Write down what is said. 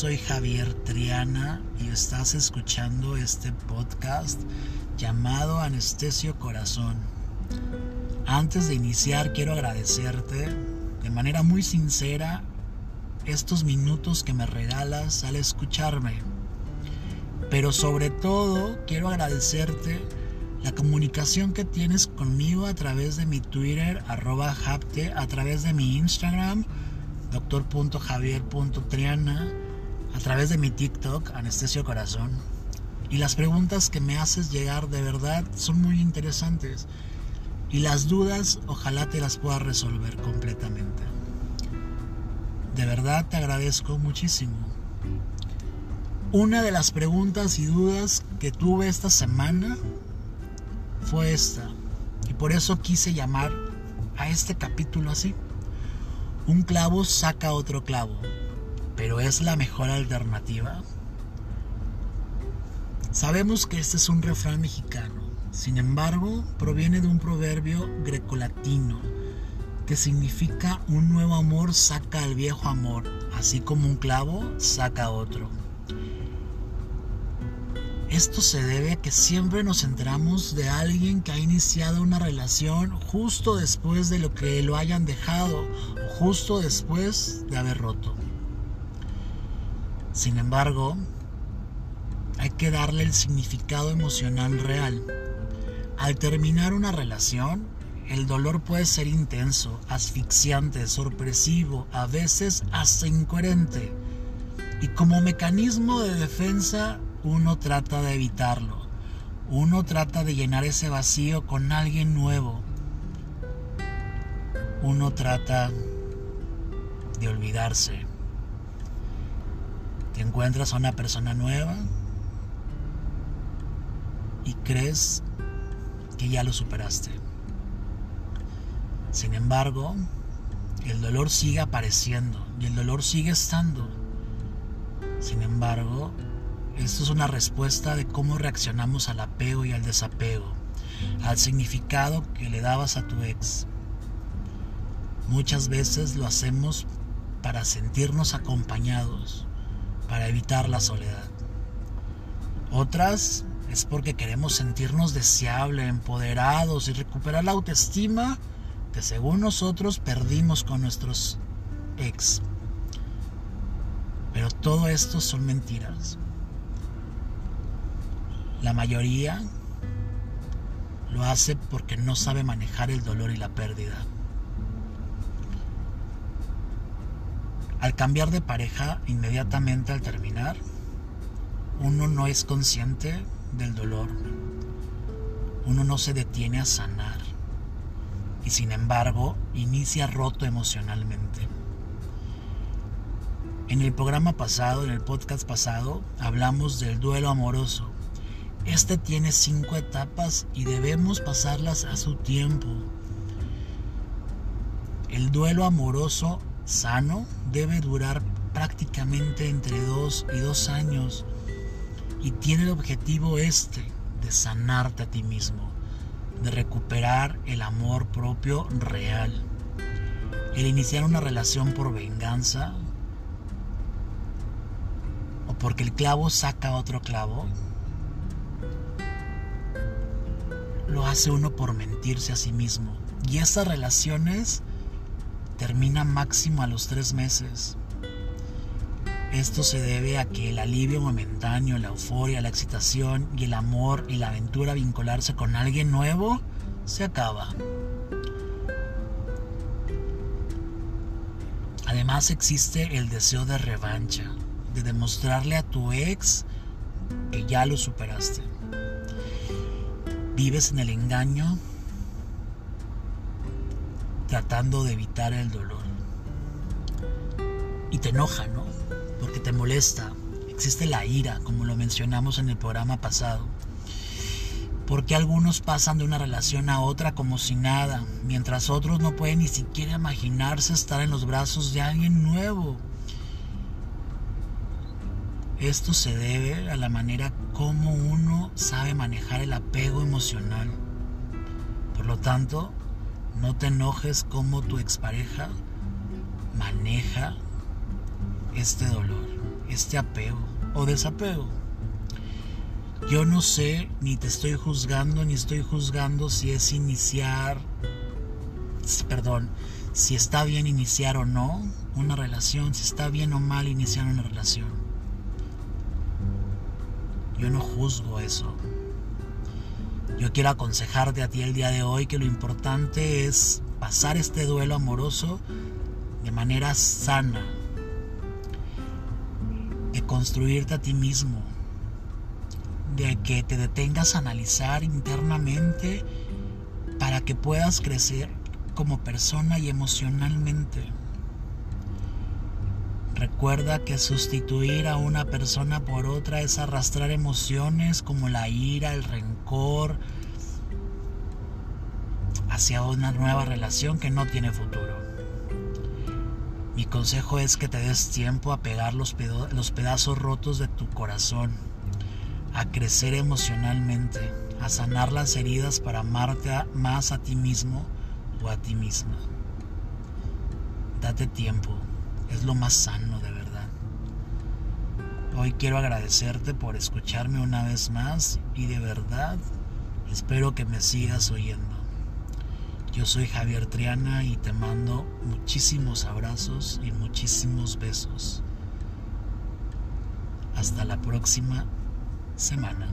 soy Javier Triana y estás escuchando este podcast llamado Anestesio Corazón. Antes de iniciar quiero agradecerte de manera muy sincera estos minutos que me regalas al escucharme. Pero sobre todo quiero agradecerte la comunicación que tienes conmigo a través de mi Twitter, arroba Japte, a través de mi Instagram, doctor.javier.triana, a través de mi TikTok, Anestesio Corazón. Y las preguntas que me haces llegar de verdad son muy interesantes. Y las dudas ojalá te las pueda resolver completamente. De verdad te agradezco muchísimo. Una de las preguntas y dudas que tuve esta semana fue esta. Y por eso quise llamar a este capítulo así. Un clavo saca otro clavo, pero ¿es la mejor alternativa? Sabemos que este es un refrán mexicano, sin embargo, proviene de un proverbio grecolatino que significa un nuevo amor saca al viejo amor, así como un clavo saca otro. Esto se debe a que siempre nos centramos de alguien que ha iniciado una relación justo después de lo que lo hayan dejado o justo después de haber roto. Sin embargo, hay que darle el significado emocional real. Al terminar una relación, el dolor puede ser intenso, asfixiante, sorpresivo, a veces hasta incoherente. Y como mecanismo de defensa uno trata de evitarlo. Uno trata de llenar ese vacío con alguien nuevo. Uno trata de olvidarse. Encuentras a una persona nueva y crees que ya lo superaste. Sin embargo, el dolor sigue apareciendo y el dolor sigue estando. Sin embargo, esto es una respuesta de cómo reaccionamos al apego y al desapego, al significado que le dabas a tu ex. Muchas veces lo hacemos para sentirnos acompañados, para evitar la soledad. Otras es porque queremos sentirnos deseables, empoderados y recuperar la autoestima que según nosotros perdimos con nuestros ex. Pero todo esto son mentiras. La mayoría lo hace porque no sabe manejar el dolor y la pérdida. Al cambiar de pareja inmediatamente al terminar, uno no es consciente del dolor. Uno no se detiene a sanar y sin embargo inicia roto emocionalmente. En el programa pasado, en el podcast pasado, hablamos del duelo amoroso este tiene cinco etapas y debemos pasarlas a su tiempo. El duelo amoroso sano debe durar prácticamente entre dos y dos años y tiene el objetivo este de sanarte a ti mismo, de recuperar el amor propio real. El iniciar una relación por venganza o porque el clavo saca otro clavo lo hace uno por mentirse a sí mismo. Y esas relaciones terminan máximo a los tres meses. Esto se debe a que el alivio momentáneo, la euforia, la excitación y el amor y la aventura vincularse con alguien nuevo se acaba. Además existe el deseo de revancha, de demostrarle a tu ex que ya lo superaste. Vives en el engaño tratando de evitar el dolor. Y te enoja, ¿no? Porque te molesta. Existe la ira, como lo mencionamos en el programa pasado. Porque algunos pasan de una relación a otra como si nada, mientras otros no pueden ni siquiera imaginarse estar en los brazos de alguien nuevo. Esto se debe a la manera como uno sabe manejar el apego emocional. Por lo tanto, no te enojes como tu expareja maneja este dolor, este apego o desapego. Yo no sé, ni te estoy juzgando, ni estoy juzgando si es iniciar, perdón, si está bien iniciar o no una relación, si está bien o mal iniciar una relación. Yo no juzgo eso. Yo quiero aconsejarte a ti el día de hoy que lo importante es pasar este duelo amoroso de manera sana, de construirte a ti mismo, de que te detengas a analizar internamente para que puedas crecer como persona y emocionalmente. Recuerda que sustituir a una persona por otra es arrastrar emociones como la ira, el rencor, hacia una nueva relación que no tiene futuro. Mi consejo es que te des tiempo a pegar los, los pedazos rotos de tu corazón, a crecer emocionalmente, a sanar las heridas para amarte más a ti mismo o a ti misma. Date tiempo, es lo más sano de verdad. Hoy quiero agradecerte por escucharme una vez más y de verdad espero que me sigas oyendo. Yo soy Javier Triana y te mando muchísimos abrazos y muchísimos besos. Hasta la próxima semana.